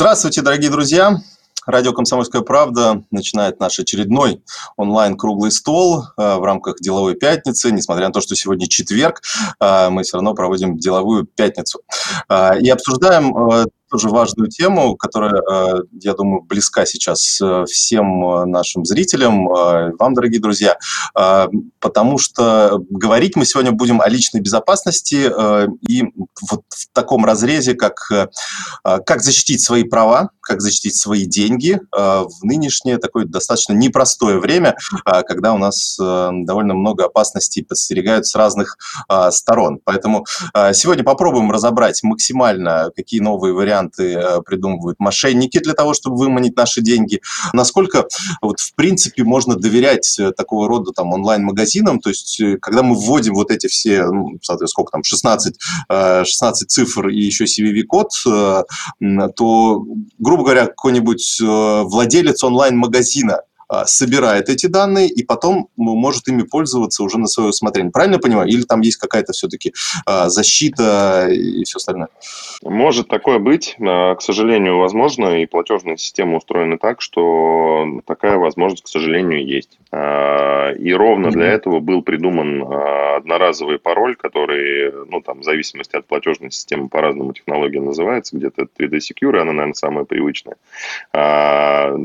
Здравствуйте, дорогие друзья! Радио «Комсомольская правда» начинает наш очередной онлайн-круглый стол э, в рамках деловой пятницы. Несмотря на то, что сегодня четверг, э, мы все равно проводим деловую пятницу. Э, и обсуждаем тоже важную тему, которая, э, я думаю, близка сейчас э, всем э, нашим зрителям, вам, дорогие друзья, потому что говорить мы сегодня будем о личной безопасности и вот в таком разрезе, как, как защитить свои права, как защитить свои деньги в нынешнее такое достаточно непростое время, когда у нас довольно много опасностей подстерегают с разных сторон. Поэтому сегодня попробуем разобрать максимально, какие новые варианты варианты э, придумывают мошенники для того, чтобы выманить наши деньги. Насколько вот в принципе можно доверять э, такого рода там онлайн-магазинам, то есть э, когда мы вводим вот эти все, ну, соответственно, сколько там, 16, 16 цифр и еще CVV-код, то, грубо говоря, какой-нибудь владелец онлайн-магазина собирает эти данные и потом может ими пользоваться уже на свое усмотрение. Правильно понимаю? Или там есть какая-то все-таки а, защита и все остальное? Может такое быть. А, к сожалению, возможно, и платежная система устроена так, что такая возможность, к сожалению, есть. И ровно для этого был придуман одноразовый пароль, который, ну, там, в зависимости от платежной системы, по-разному технология называется, где-то 3D Secure, она, наверное, самая привычная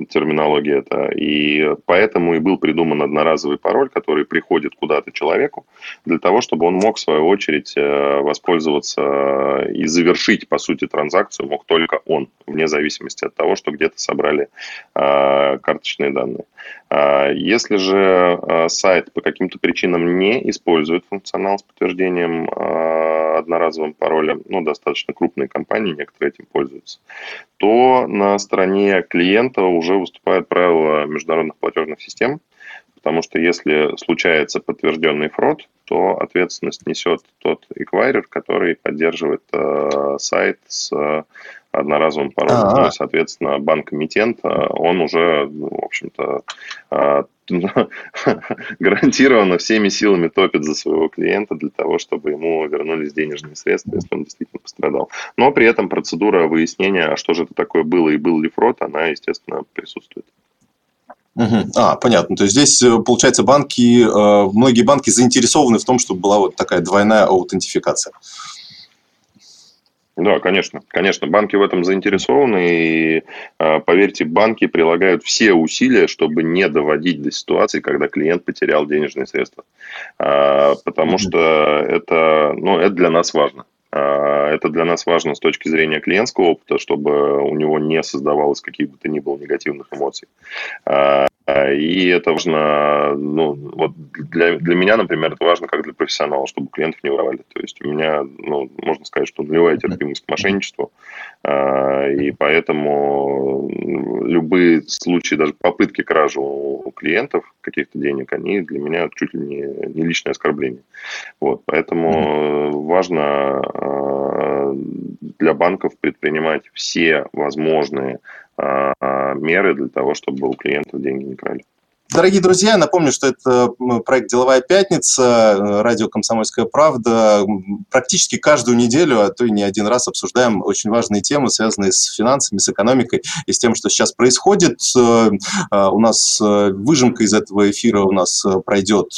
терминология это. И поэтому и был придуман одноразовый пароль, который приходит куда-то человеку, для того, чтобы он мог, в свою очередь, э, воспользоваться и завершить, по сути, транзакцию мог только он, вне зависимости от того, что где-то собрали карточные данные. А, если же э, сайт по каким-то причинам не использует функционал с подтверждением одноразовым паролем, ну, достаточно крупные компании, некоторые этим пользуются, то на стороне клиента уже выступают правила международных платежных систем, потому что если случается подтвержденный фрод, то ответственность несет тот эквайрер, который поддерживает э, сайт с одноразовым паролем. А-а-а. Ну, соответственно, банк-эмитент, э, он уже, ну, в общем-то, э, гарантированно всеми силами топит за своего клиента для того, чтобы ему вернулись денежные средства, если он действительно пострадал. Но при этом процедура выяснения, а что же это такое было и был ли фрод, она, естественно, присутствует. Угу. А, понятно. То есть здесь, э, получается, банки, многие банки заинтересованы в том, чтобы была вот такая двойная аутентификация. Да, конечно, конечно, банки в этом заинтересованы, и, а, поверьте, банки прилагают все усилия, чтобы не доводить до ситуации, когда клиент потерял денежные средства, а, потому что это, ну, это для нас важно. А, это для нас важно с точки зрения клиентского опыта, чтобы у него не создавалось каких бы то ни было негативных эмоций. И это важно, ну, вот для, для меня, например, это важно как для профессионала, чтобы клиентов не воровали. То есть у меня, ну, можно сказать, что нулевая терпимость к мошенничеству, а, и поэтому любые случаи, даже попытки кражи у клиентов каких-то денег, они для меня чуть ли не, не личное оскорбление. Вот, поэтому важно а, для банков предпринимать все возможные а, меры для того, чтобы у клиентов деньги не крали. Дорогие друзья, напомню, что это проект «Деловая пятница», радио «Комсомольская правда». Практически каждую неделю, а то и не один раз обсуждаем очень важные темы, связанные с финансами, с экономикой и с тем, что сейчас происходит. Э, э, у нас э, выжимка из этого эфира у нас пройдет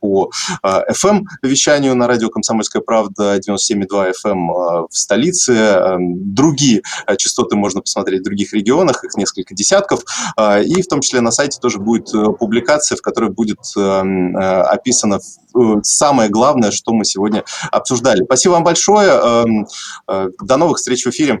по FM-вещанию на радио «Комсомольская правда» 97,2 FM в столице. Другие частоты можно посмотреть в других регионах, их несколько десятков. И в том числе на сайте тоже будет публикация, в которой будет эм, э, описано э, самое главное, что мы сегодня обсуждали. Спасибо вам большое. Эм, э, до новых встреч в эфире.